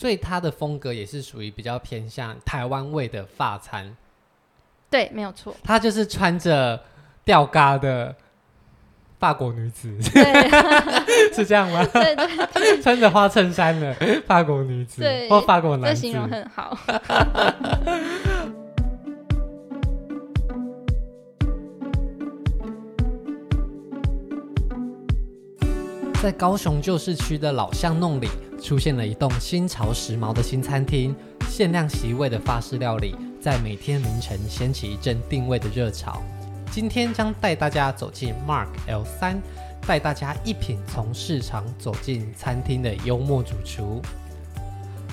所以它的风格也是属于比较偏向台湾味的发餐。对，没有错。她就是穿着吊嘎的法国女子，对 是这样吗？对对，对，穿着花衬衫的法国女子，对，或法国男子，这形容很好。在高雄旧市区的老巷弄里，出现了一栋新潮时髦的新餐厅，限量席位的法式料理，在每天凌晨掀起一阵订位的热潮。今天将带大家走进 Mark L 三，带大家一品从市场走进餐厅的幽默主厨。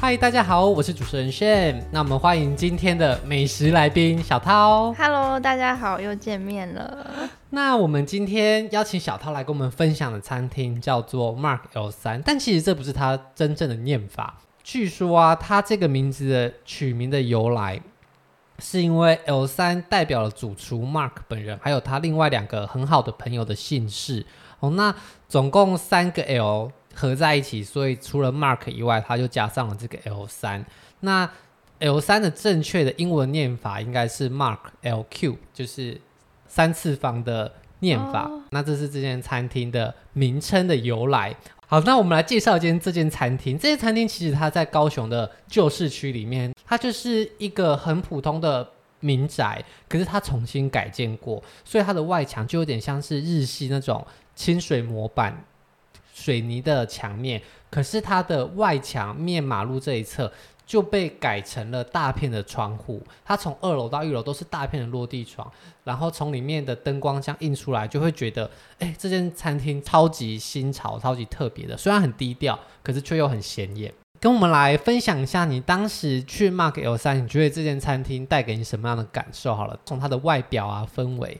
嗨，大家好，我是主持人 Shane。那我们欢迎今天的美食来宾小涛。Hello，大家好，又见面了。那我们今天邀请小涛来跟我们分享的餐厅叫做 Mark L 三，但其实这不是他真正的念法。据说啊，他这个名字的取名的由来，是因为 L 三代表了主厨 Mark 本人，还有他另外两个很好的朋友的姓氏。哦，那总共三个 L。合在一起，所以除了 Mark 以外，他就加上了这个 L 三。那 L 三的正确的英文念法应该是 Mark L Q，就是三次方的念法。Oh. 那这是这间餐厅的名称的由来。好，那我们来介绍一间这间餐厅。这间餐厅其实它在高雄的旧市区里面，它就是一个很普通的民宅，可是它重新改建过，所以它的外墙就有点像是日系那种清水模板。水泥的墙面，可是它的外墙面马路这一侧就被改成了大片的窗户。它从二楼到一楼都是大片的落地窗，然后从里面的灯光这样映出来，就会觉得，哎，这间餐厅超级新潮、超级特别的。虽然很低调，可是却又很显眼。跟我们来分享一下，你当时去 Mark L 三，你觉得这间餐厅带给你什么样的感受？好了，从它的外表啊，氛围。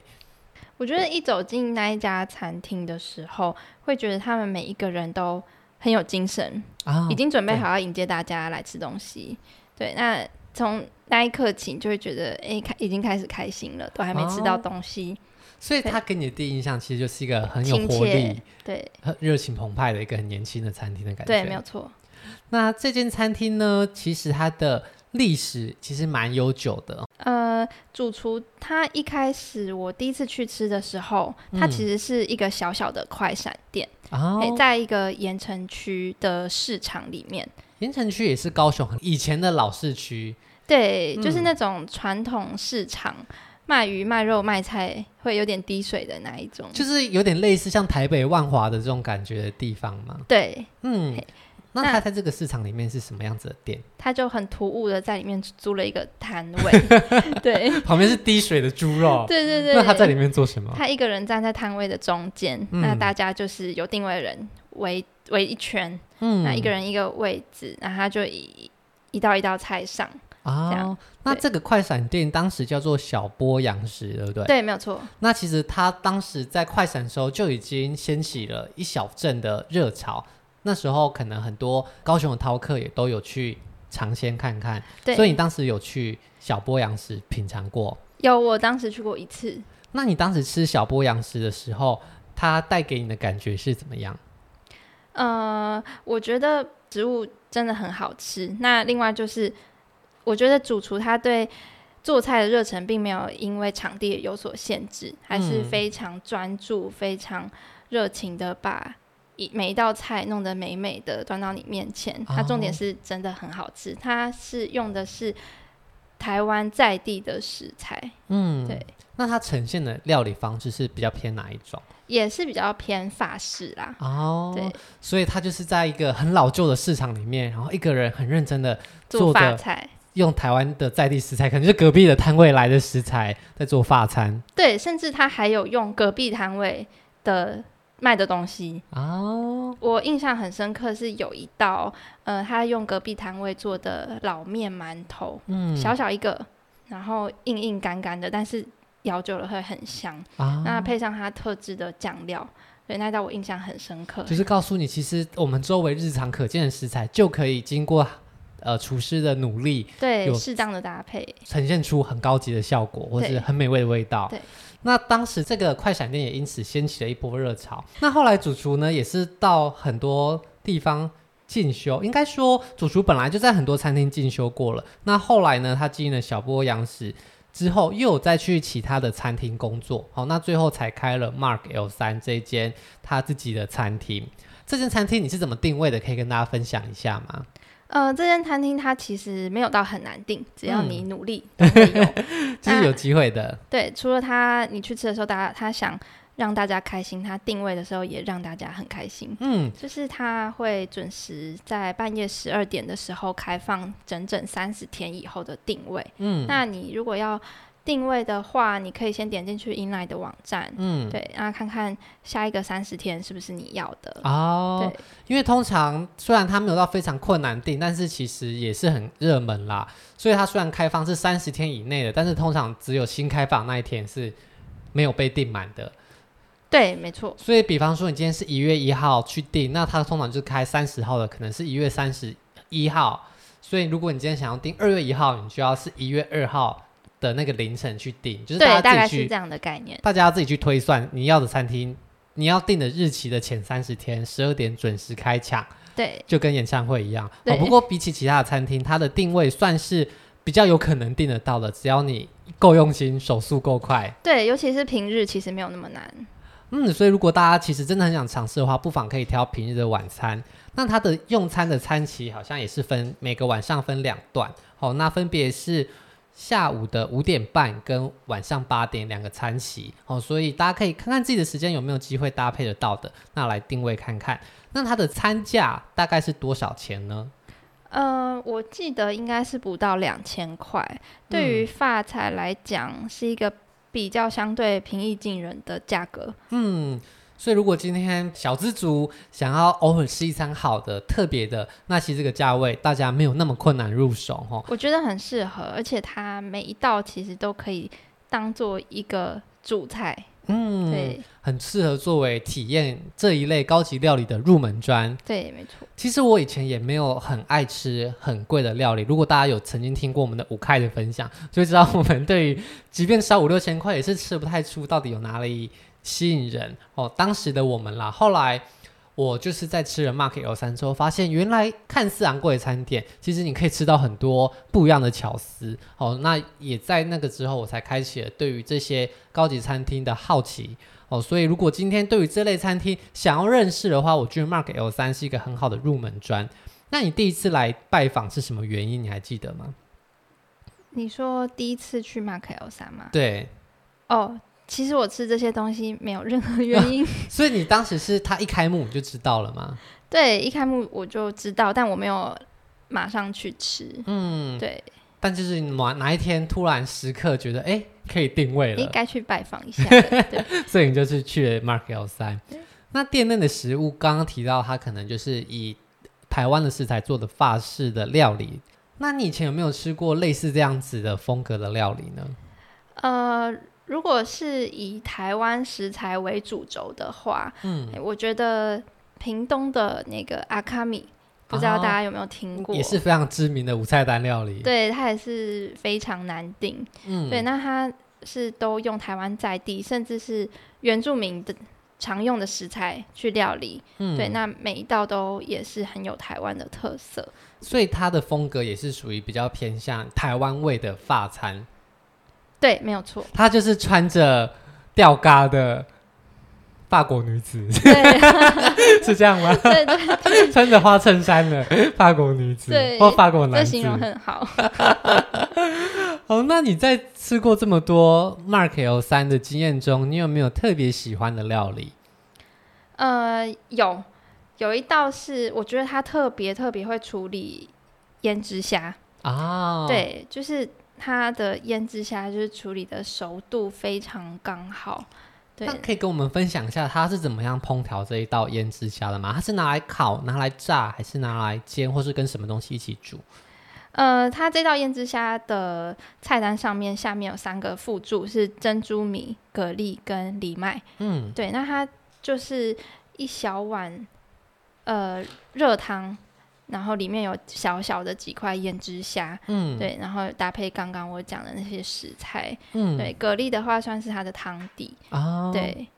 我觉得一走进那一家餐厅的时候，会觉得他们每一个人都很有精神，啊、已经准备好要迎接大家来吃东西。对，对，那从那一刻起，就会觉得，哎，开已经开始开心了，都还没吃到东西。哦、所以他给你的第一印象，其实就是一个很有活力、对，热情澎湃的一个很年轻的餐厅的感觉。对，没有错。那这间餐厅呢，其实它的。历史其实蛮悠久的。呃，主厨他一开始我第一次去吃的时候，他其实是一个小小的快闪店，嗯欸，在一个盐城区的市场里面。盐城区也是高雄以前的老市区。对，就是那种传统市场，卖鱼、卖肉、卖菜会有点滴水的那一种，就是有点类似像台北万华的这种感觉的地方嘛。对，嗯。那他在这个市场里面是什么样子的店？他就很突兀的在里面租了一个摊位，对，旁边是滴水的猪肉，对对对。那他在里面做什么？他一个人站在摊位的中间，嗯、那大家就是有定位的人围围一圈，嗯，那一个人一个位置，然后他就一一道一道菜上啊。那这个快闪店当时叫做小波洋食，对不对？对，没有错。那其实他当时在快闪的时候就已经掀起了一小阵的热潮。那时候可能很多高雄的饕客也都有去尝鲜看看，对，所以你当时有去小波洋食品尝过？有，我当时去过一次。那你当时吃小波洋食的时候，它带给你的感觉是怎么样？呃，我觉得植物真的很好吃。那另外就是，我觉得主厨他对做菜的热忱并没有因为场地有所限制，还是非常专注、嗯、非常热情的把。一每一道菜弄得美美的端到你面前，它重点是真的很好吃。它是用的是台湾在地的食材，嗯，对。那它呈现的料理方式是比较偏哪一种？也是比较偏法式啦。哦，对。所以它就是在一个很老旧的市场里面，然后一个人很认真的做法菜，用台湾的在地食材，可能就是隔壁的摊位来的食材在做法餐。对，甚至他还有用隔壁摊位的。卖的东西。哦，我印象很深刻，是有一道，呃，他用隔壁摊位做的老面馒头，嗯，小小一个，然后硬硬干干的，但是咬久了会很香，啊，那配上它特制的酱料，所以那道我印象很深刻。就是告诉你，其实我们周围日常可见的食材，就可以经过呃厨师的努力，对，适当的搭配，呈现出很高级的效果，或是很美味的味道，对。那当时这个快闪店也因此掀起了一波热潮。那后来主厨呢，也是到很多地方进修，应该说主厨本来就在很多餐厅进修过了。那后来呢，他经营了小波洋食之后，又有再去其他的餐厅工作。好，那最后才开了 Mark L 三这间他自己的餐厅。这间餐厅你是怎么定位的？可以跟大家分享一下吗？呃，这间餐厅它其实没有到很难订，只要你努力 都会有，就是有机会的。对，除了他，你去吃的时候，大家他想。让大家开心，他定位的时候也让大家很开心。嗯，就是他会准时在半夜十二点的时候开放，整整三十天以后的定位。嗯，那你如果要定位的话，你可以先点进去 Inline 的网站。嗯，对，然后看看下一个三十天是不是你要的。哦，对，因为通常虽然它没有到非常困难定，但是其实也是很热门啦。所以它虽然开放是三十天以内的，但是通常只有新开放那一天是没有被订满的。对，没错。所以，比方说，你今天是一月一号去订，那它通常就开三十号的，可能是一月三十一号。所以，如果你今天想要订二月一号，你就要是一月二号的那个凌晨去订，就是大家自己去，大概是这样的概念。大家要自己去推算你要的餐厅，你要订的日期的前三十天，十二点准时开抢。对，就跟演唱会一样。哦，不过比起其他的餐厅，它的定位算是比较有可能订得到的，只要你够用心，手速够快。对，尤其是平日，其实没有那么难。嗯，所以如果大家其实真的很想尝试的话，不妨可以挑平日的晚餐。那它的用餐的餐期好像也是分每个晚上分两段，好，那分别是下午的五点半跟晚上八点两个餐席，哦，所以大家可以看看自己的时间有没有机会搭配得到的，那来定位看看。那它的餐价大概是多少钱呢？呃，我记得应该是不到两千块，对于发财来讲是一个。比较相对平易近人的价格，嗯，所以如果今天小资族想要偶尔吃一餐好的、特别的，那其实这个价位大家没有那么困难入手哈。我觉得很适合，而且它每一道其实都可以当做一个主菜。嗯，对，很适合作为体验这一类高级料理的入门砖。对，没错。其实我以前也没有很爱吃很贵的料理。如果大家有曾经听过我们的五开的分享，就会知道我们对于即便烧五六千块也是吃不太出到底有哪里吸引人哦。当时的我们啦，后来。我就是在吃了 Mark L 三之后，发现原来看似昂贵的餐点，其实你可以吃到很多不一样的巧思。哦，那也在那个之后，我才开启了对于这些高级餐厅的好奇。哦，所以如果今天对于这类餐厅想要认识的话，我觉得 Mark L 三是一个很好的入门砖。那你第一次来拜访是什么原因？你还记得吗？你说第一次去 Mark L 三吗？对。哦。其实我吃这些东西没有任何原因，所以你当时是他一开幕你就知道了吗？对，一开幕我就知道，但我没有马上去吃。嗯，对。但就是哪哪一天突然时刻觉得哎可以定位了，应该去拜访一下。对，所以你就是去了 Mark L 三。那店内的食物刚刚提到，它可能就是以台湾的食材做的法式的料理。那你以前有没有吃过类似这样子的风格的料理呢？呃。如果是以台湾食材为主轴的话，嗯，我觉得屏东的那个阿卡米，不知道大家有没有听过？也是非常知名的五菜单料理。对，它也是非常难订。嗯，对，那它是都用台湾在地，甚至是原住民的常用的食材去料理。嗯，对，那每一道都也是很有台湾的特色。所以它的风格也是属于比较偏向台湾味的法餐。对，没有错。她就是穿着吊嘎的法国女子，对 是这样吗？对对对，穿着花衬衫的法国女子，对，或法国男子，这形容很好。好，那你在吃过这么多 Mark L 三的经验中，你有没有特别喜欢的料理？呃，有，有一道是我觉得他特别特别会处理胭脂虾啊，对，就是。它的腌制虾就是处理的熟度非常刚好，对。那可以跟我们分享一下它是怎么样烹调这一道腌制虾的吗？它是拿来烤、拿来炸，还是拿来煎，或是跟什么东西一起煮？呃，它这道腌制虾的菜单上面下面有三个附注，是珍珠米、蛤蜊跟藜麦。嗯，对。那它就是一小碗呃热汤。然后里面有小小的几块腌制虾，嗯，对，然后搭配刚刚我讲的那些食材，嗯，对，蛤蜊的话算是它的汤底，哦，对。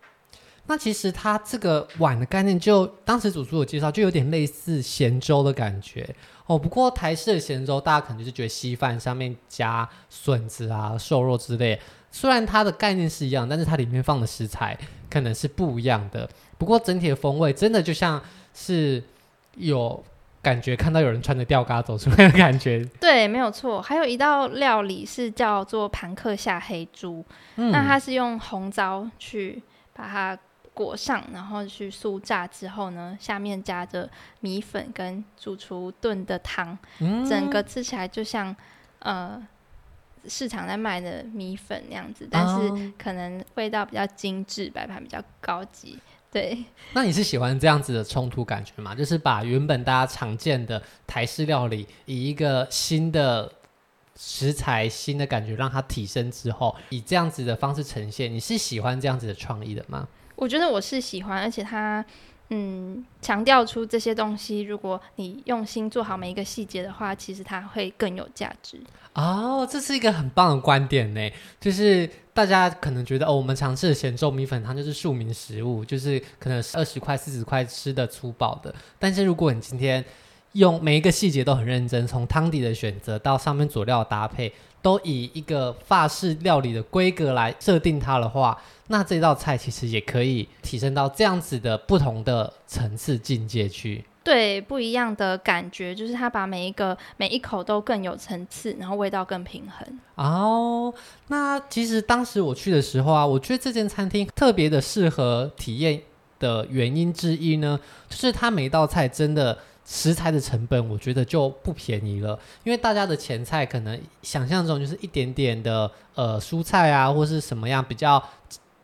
那其实它这个碗的概念就，就当时主厨有介绍，就有点类似咸粥的感觉哦。不过台式的咸粥，大家可能就是觉得稀饭上面加笋子啊、瘦肉之类，虽然它的概念是一样，但是它里面放的食材可能是不一样的。不过整体的风味真的就像是有感觉看到有人穿着吊嘎走出来的感觉。对，没有错。还有一道料理是叫做盘克夏黑猪，嗯、那它是用红糟去把它。裹上，然后去酥炸之后呢，下面加着米粉跟主厨炖的汤，嗯、整个吃起来就像呃市场在卖的米粉那样子，但是可能味道比较精致，摆盘比较高级。对，那你是喜欢这样子的冲突感觉吗？就是把原本大家常见的台式料理，以一个新的食材、新的感觉让它提升之后，以这样子的方式呈现，你是喜欢这样子的创意的吗？我觉得我是喜欢，而且他，嗯，强调出这些东西，如果你用心做好每一个细节的话，其实它会更有价值。哦，这是一个很棒的观点呢。就是大家可能觉得，哦，我们常吃的咸粥米粉汤就是庶民食物，就是可能二十块、四十块吃的粗饱的。但是如果你今天用每一个细节都很认真，从汤底的选择到上面佐料的搭配，都以一个法式料理的规格来设定它的话，那这道菜其实也可以提升到这样子的不同的层次境界去。对，不一样的感觉，就是它把每一个每一口都更有层次，然后味道更平衡。哦，那其实当时我去的时候啊，我觉得这间餐厅特别的适合体验的原因之一呢，就是它每一道菜真的。食材的成本，我觉得就不便宜了，因为大家的前菜可能想象中就是一点点的呃蔬菜啊，或是什么样比较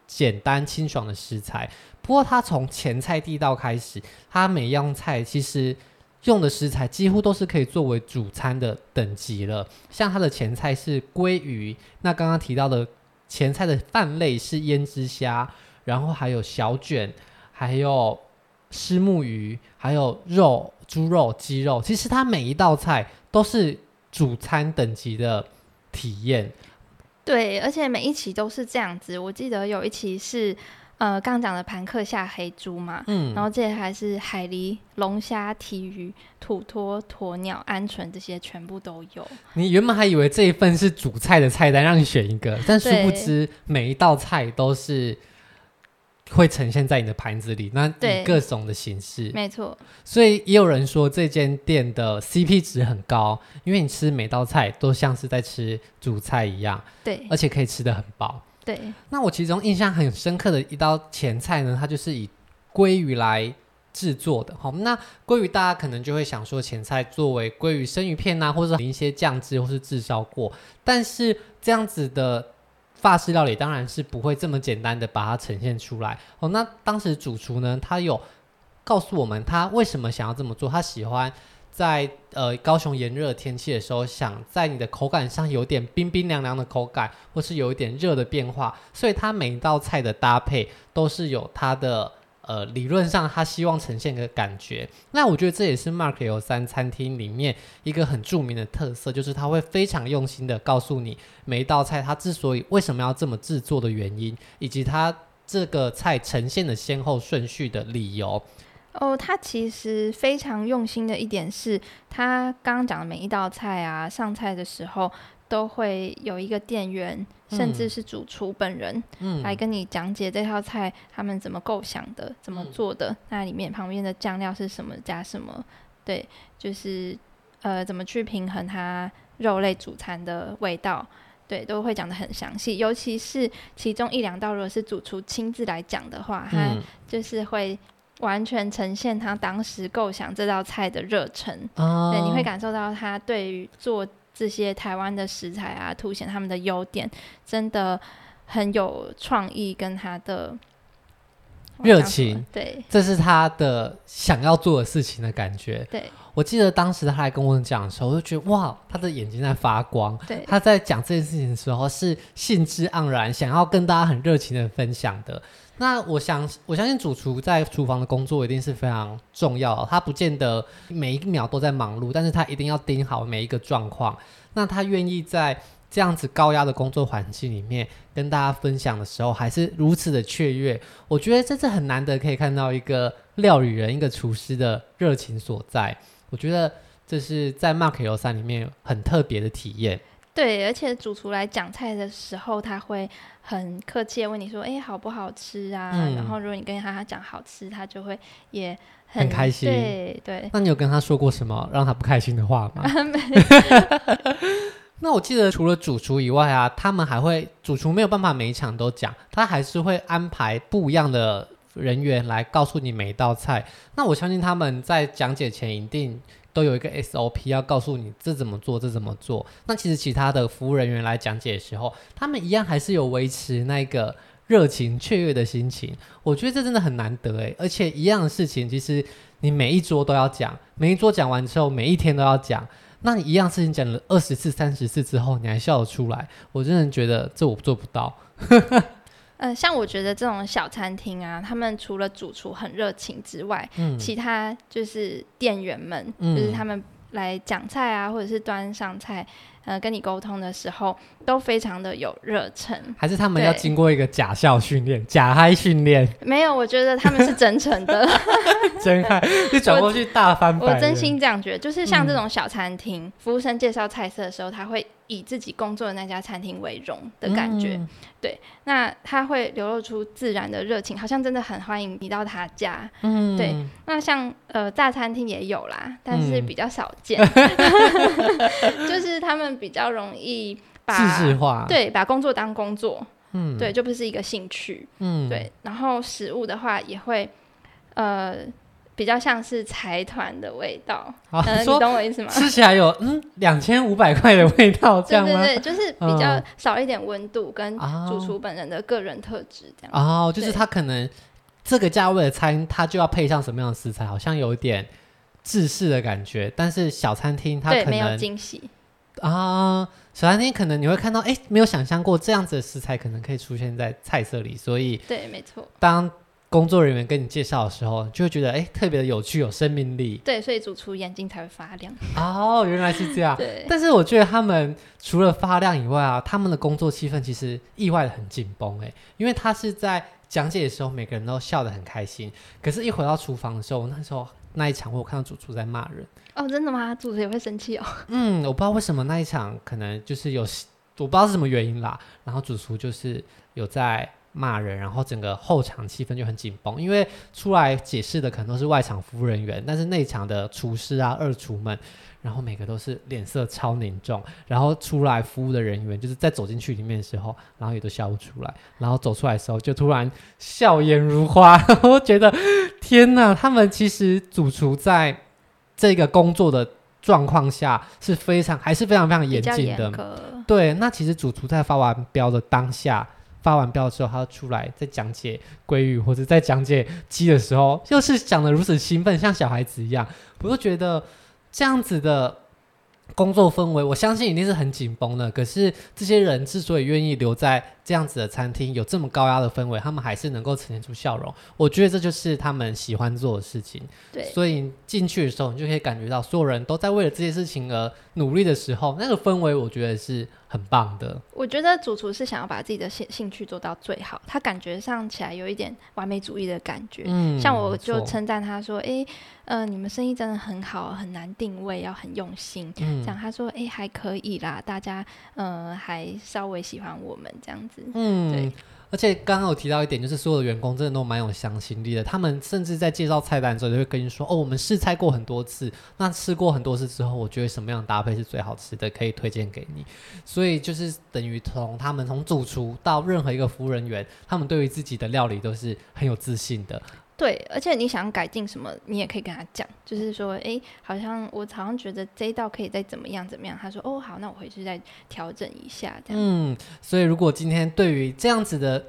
简单清爽的食材。不过它从前菜地道开始，它每样菜其实用的食材几乎都是可以作为主餐的等级了。像它的前菜是鲑鱼，那刚刚提到的前菜的饭类是胭脂虾，然后还有小卷，还有虱目鱼，还有肉。猪肉、鸡肉，其实它每一道菜都是主餐等级的体验。对，而且每一期都是这样子。我记得有一期是呃，刚讲的盘客下黑猪嘛，嗯，然后这还是海狸、龙虾、体鱼、土托、鸵鸟、鹌鹑这些全部都有。你原本还以为这一份是主菜的菜单，让你选一个，但殊不知每一道菜都是。会呈现在你的盘子里，那以各种的形式，没错。所以也有人说这间店的 CP 值很高，因为你吃每道菜都像是在吃主菜一样，对，而且可以吃得很饱。对。那我其中印象很深刻的一道前菜呢，它就是以鲑鱼来制作的。好，那鲑鱼大家可能就会想说，前菜作为鲑鱼生鱼片呐、啊，或者淋一些酱汁，或是炙烧过，但是这样子的。法式料理当然是不会这么简单的把它呈现出来哦。那当时主厨呢，他有告诉我们他为什么想要这么做。他喜欢在呃高雄炎热天气的时候，想在你的口感上有点冰冰凉凉的口感，或是有一点热的变化。所以他每一道菜的搭配都是有它的。呃，理论上他希望呈现个感觉，那我觉得这也是 Mark 有三餐厅里面一个很著名的特色，就是他会非常用心的告诉你每一道菜它之所以为什么要这么制作的原因，以及它这个菜呈现的先后顺序的理由。哦，他其实非常用心的一点是，他刚刚讲的每一道菜啊，上菜的时候。都会有一个店员，甚至是主厨本人，嗯，来跟你讲解这套菜他们怎么构想的，怎么做的，嗯、那里面旁边的酱料是什么，加什么，对，就是呃怎么去平衡它肉类主餐的味道，对，都会讲的很详细。尤其是其中一两道，如果是主厨亲自来讲的话，他就是会完全呈现他当时构想这道菜的热忱，哦、对，你会感受到他对于做。这些台湾的食材啊，凸显他们的优点，真的很有创意，跟他的热情。对，这是他的想要做的事情的感觉。对，我记得当时他来跟我讲的时候，我就觉得哇，他的眼睛在发光。对，他在讲这件事情的时候是兴致盎然，想要跟大家很热情的分享的。那我想，我相信主厨在厨房的工作一定是非常重要。他不见得每一秒都在忙碌，但是他一定要盯好每一个状况。那他愿意在这样子高压的工作环境里面跟大家分享的时候，还是如此的雀跃。我觉得这是很难得可以看到一个料理人、一个厨师的热情所在。我觉得这是在 Mark L 三里面很特别的体验。对，而且主厨来讲菜的时候，他会很客气的问你说：“哎，好不好吃啊？”嗯、然后如果你跟他他讲好吃，他就会也很，很开心。对对。那你有跟他说过什么让他不开心的话吗？那我记得除了主厨以外啊，他们还会主厨没有办法每一场都讲，他还是会安排不一样的人员来告诉你每一道菜。那我相信他们在讲解前一定。都有一个 SOP 要告诉你这怎么做，这怎么做。那其实其他的服务人员来讲解的时候，他们一样还是有维持那个热情雀跃的心情。我觉得这真的很难得诶，而且一样的事情，其实你每一桌都要讲，每一桌讲完之后，每一天都要讲。那你一样事情讲了二十次、三十次之后，你还笑得出来？我真的觉得这我做不到。嗯、呃，像我觉得这种小餐厅啊，他们除了主厨很热情之外，嗯，其他就是店员们，嗯、就是他们来讲菜啊，或者是端上菜。呃，跟你沟通的时候都非常的有热忱，还是他们要经过一个假笑训练、假嗨训练？没有，我觉得他们是真诚的，真嗨，就转过去大翻白。我真心这样觉得，就是像这种小餐厅，嗯、服务生介绍菜色的时候，他会以自己工作的那家餐厅为荣的感觉。嗯、对，那他会流露出自然的热情，好像真的很欢迎你到他家。嗯，对。那像呃大餐厅也有啦，但是比较少见，嗯、就是他们。比较容易把对，把工作当工作，嗯，对，就不是一个兴趣，嗯，对。然后食物的话，也会呃比较像是财团的味道，嗯、啊，你懂我意思吗？吃起来有嗯两千五百块的味道，这样吗？对对对，就是比较少一点温度，跟主厨本人的个人特质这样。哦，就是他可能这个价位的餐，他就要配上什么样的食材，好像有一点制式的感觉。但是小餐厅它可能没有惊喜。啊，小餐厅可能你会看到，哎、欸，没有想象过这样子的食材可能可以出现在菜色里，所以对，没错。当工作人员跟你介绍的时候，就会觉得哎、欸，特别的有趣，有生命力。对，所以主厨眼睛才会发亮。哦，原来是这样。对。但是我觉得他们除了发亮以外啊，他们的工作气氛其实意外的很紧绷，哎，因为他是在讲解的时候，每个人都笑得很开心，可是一回到厨房的时候，那时候那一场我有看到主厨在骂人。哦，真的吗？主厨也会生气哦。嗯，我不知道为什么那一场可能就是有，我不知道是什么原因啦。然后主厨就是有在骂人，然后整个后场气氛就很紧绷，因为出来解释的可能都是外场服务人员，但是内场的厨师啊、二厨们，然后每个都是脸色超凝重，然后出来服务的人员就是在走进去里面的时候，然后也都笑不出来，然后走出来的时候就突然笑颜如花，我觉得天哪，他们其实主厨在。这个工作的状况下是非常还是非常非常严谨的，对。那其实主厨在发完标的当下，发完标之后，他出来在讲解鲑鱼或者在讲解鸡的时候，又是讲的如此兴奋，像小孩子一样。我就觉得这样子的。工作氛围，我相信一定是很紧绷的。可是这些人之所以愿意留在这样子的餐厅，有这么高压的氛围，他们还是能够呈现出笑容。我觉得这就是他们喜欢做的事情。对，所以进去的时候，你就可以感觉到所有人都在为了这件事情而努力的时候，那个氛围，我觉得是很棒的。我觉得主厨是想要把自己的兴兴趣做到最好，他感觉上起来有一点完美主义的感觉。嗯，像我就称赞他说：“哎。”嗯、呃，你们生意真的很好，很难定位，要很用心。嗯，讲他说，哎、欸，还可以啦，大家，嗯、呃，还稍微喜欢我们这样子。嗯，对。而且刚刚有提到一点，就是所有的员工真的都蛮有向心力的。他们甚至在介绍菜单的时候，就会跟你说，哦，我们试菜过很多次，那吃过很多次之后，我觉得什么样的搭配是最好吃的，可以推荐给你。所以就是等于从他们从主厨到任何一个服务人员，他们对于自己的料理都是很有自信的。对，而且你想改进什么，你也可以跟他讲，就是说，哎，好像我好像觉得这一道可以再怎么样怎么样。他说，哦，好，那我回去再调整一下，这样。嗯，所以如果今天对于这样子的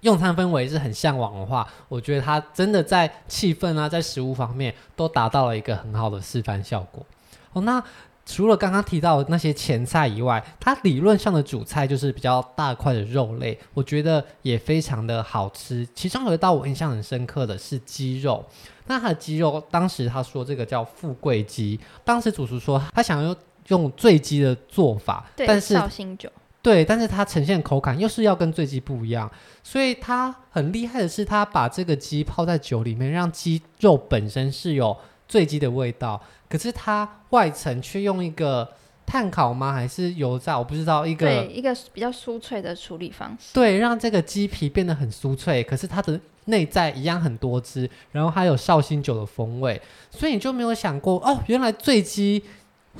用餐氛围是很向往的话，我觉得他真的在气氛啊，在食物方面都达到了一个很好的示范效果。哦，那。除了刚刚提到的那些前菜以外，它理论上的主菜就是比较大块的肉类，我觉得也非常的好吃。其中有一道我印象很深刻的是鸡肉，那它的鸡肉当时他说这个叫富贵鸡，当时主厨说他想要用醉鸡的做法，但是绍兴酒，对，但是它呈现口感又是要跟醉鸡不一样，所以它很厉害的是，它把这个鸡泡在酒里面，让鸡肉本身是有醉鸡的味道，可是它外层却用一个碳烤吗？还是油炸？我不知道，一个对，一个比较酥脆的处理方式，对，让这个鸡皮变得很酥脆，可是它的内在一样很多汁，然后还有绍兴酒的风味，所以你就没有想过哦，原来醉鸡。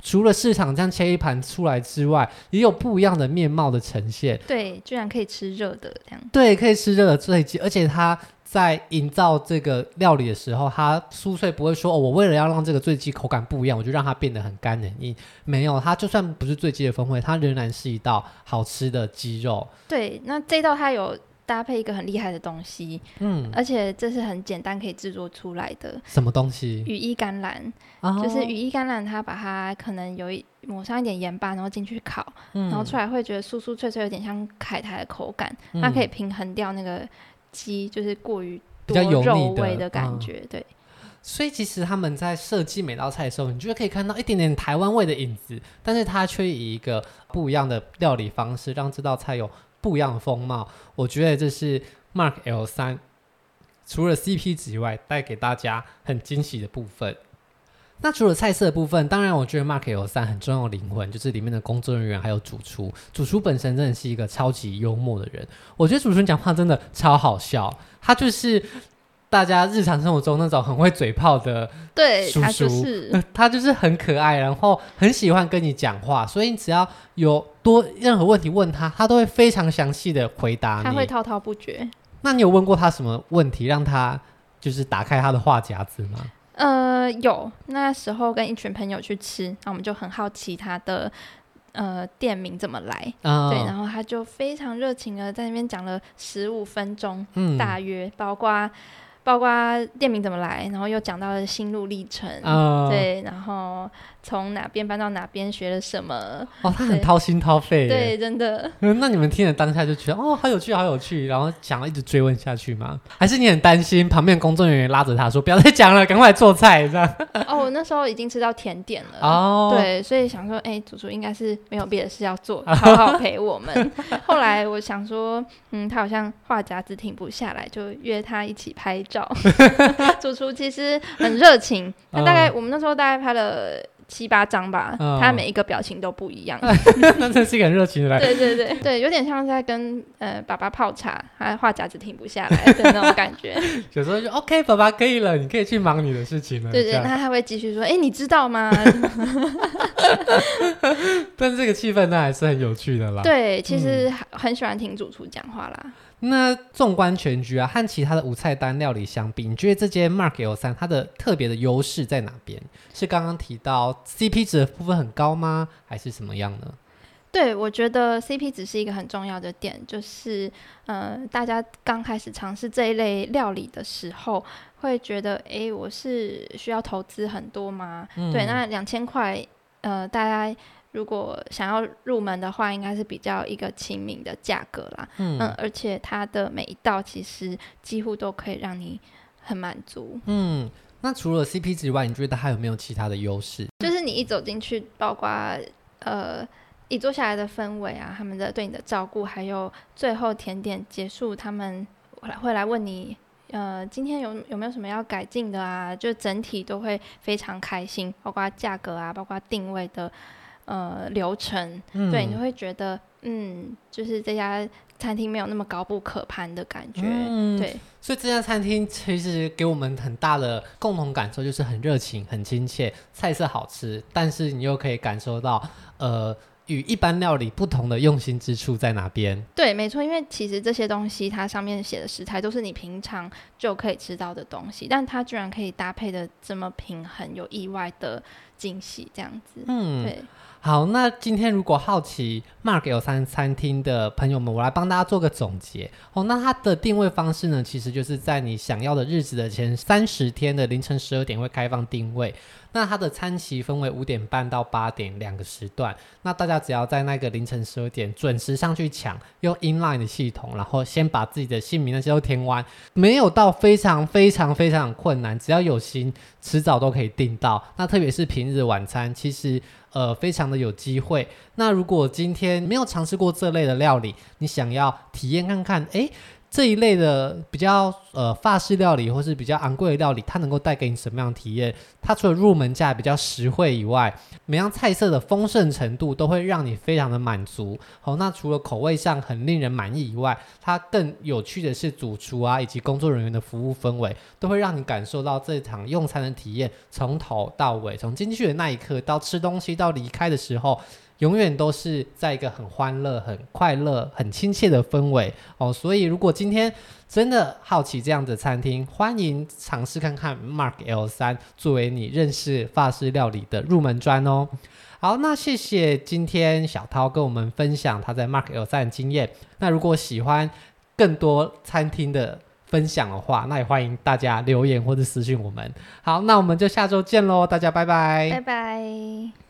除了市场这样切一盘出来之外，也有不一样的面貌的呈现。对，居然可以吃热的这样。对，可以吃热的醉鸡，而且它在营造这个料理的时候，它酥脆不会说哦，我为了要让这个醉鸡口感不一样，我就让它变得很干很硬。没有，它就算不是醉鸡的风味，它仍然是一道好吃的鸡肉。对，那这道它有。搭配一个很厉害的东西，嗯，而且这是很简单可以制作出来的。什么东西？羽衣甘蓝，哦、就是羽衣甘蓝，它把它可能有一抹上一点盐巴，然后进去烤，嗯、然后出来会觉得酥酥脆脆，有点像凯苔的口感。嗯、它可以平衡掉那个鸡就是过于多肉味的感觉，对。所以其实他们在设计每道菜的时候，你就可以看到一点点台湾味的影子，但是它却以一个不一样的料理方式，让这道菜有。不一样的风貌，我觉得这是 Mark L 三除了 CP 值以外，带给大家很惊喜的部分。那除了菜色的部分，当然我觉得 Mark 有三很重要的灵魂就是里面的工作人员还有主厨。主厨本身真的是一个超级幽默的人，我觉得主厨讲话真的超好笑，他就是。大家日常生活中那种很会嘴炮的叔叔，对，他就是他就是很可爱，然后很喜欢跟你讲话，所以你只要有多任何问题问他，他都会非常详细的回答你。他会滔滔不绝。那你有问过他什么问题，让他就是打开他的话匣子吗？呃，有。那时候跟一群朋友去吃，那我们就很好奇他的呃店名怎么来，哦、对，然后他就非常热情的在那边讲了十五分钟，嗯，大约包括。包括店名怎么来，然后又讲到了心路历程，哦、对，然后从哪边搬到哪边，学了什么。哦，他很掏心掏肺。对，真的。嗯，那你们听了当下就觉得哦，好有趣，好有趣，然后想要一直追问下去吗？还是你很担心旁边工作人员拉着他说不要再讲了，赶快做菜这样？哦，我那时候已经吃到甜点了。哦。对，所以想说，哎，主厨应该是没有别的事要做，好好陪我们。后来我想说，嗯，他好像话匣子停不下来，就约他一起拍。主厨其实很热情，他大概、嗯、我们那时候大概拍了七八张吧，嗯、他每一个表情都不一样。那真是一个很热情的来。对对对对，有点像在跟呃爸爸泡茶，他话匣子停不下来的那种感觉。有时候就 OK，爸爸可以了，你可以去忙你的事情了。对，对他会继续说，哎、欸，你知道吗？但是这个气氛那还是很有趣的啦。对，其实很喜欢听主厨讲话啦。那纵观全局啊，和其他的无菜单料理相比，你觉得这间 Mark L 三它的特别的优势在哪边？是刚刚提到 CP 值的部分很高吗？还是什么样呢？对，我觉得 CP 值是一个很重要的点，就是呃，大家刚开始尝试这一类料理的时候，会觉得，诶，我是需要投资很多吗？嗯、对，那两千块，呃，大家。如果想要入门的话，应该是比较一个亲民的价格啦。嗯，嗯，而且它的每一道其实几乎都可以让你很满足。嗯，那除了 CP 值以外，你觉得还有没有其他的优势？就是你一走进去，包括呃一坐下来的氛围啊，他们的对你的照顾，还有最后甜点结束，他们会来问你，呃，今天有有没有什么要改进的啊？就整体都会非常开心，包括价格啊，包括定位的。呃，流程，嗯、对，你会觉得，嗯，就是这家餐厅没有那么高不可攀的感觉，嗯、对。所以这家餐厅其实给我们很大的共同感受，就是很热情、很亲切，菜色好吃，但是你又可以感受到，呃，与一般料理不同的用心之处在哪边？对，没错，因为其实这些东西它上面写的食材都是你平常就可以吃到的东西，但它居然可以搭配的这么平衡，有意外的惊喜，这样子，嗯，对。好，那今天如果好奇 Mark 有三餐厅的朋友们，我来帮大家做个总结哦。那它的定位方式呢，其实就是在你想要的日子的前三十天的凌晨十二点会开放定位。那它的餐期分为五点半到八点两个时段，那大家只要在那个凌晨十二点准时上去抢，用 inline 的系统，然后先把自己的姓名那些都填完，没有到非常非常非常困难，只要有心，迟早都可以订到。那特别是平日晚餐，其实呃非常的有机会。那如果今天没有尝试过这类的料理，你想要体验看看，诶。这一类的比较呃法式料理或是比较昂贵的料理，它能够带给你什么样的体验？它除了入门价比较实惠以外，每样菜色的丰盛程度都会让你非常的满足。好，那除了口味上很令人满意以外，它更有趣的是主厨啊以及工作人员的服务氛围，都会让你感受到这场用餐的体验，从头到尾，从进去的那一刻到吃东西到离开的时候。永远都是在一个很欢乐、很快乐、很亲切的氛围哦，所以如果今天真的好奇这样的餐厅，欢迎尝试看看 Mark L 三作为你认识法式料理的入门砖哦。好，那谢谢今天小涛跟我们分享他在 Mark L 三的经验。那如果喜欢更多餐厅的分享的话，那也欢迎大家留言或者私讯我们。好，那我们就下周见喽，大家拜拜，拜拜。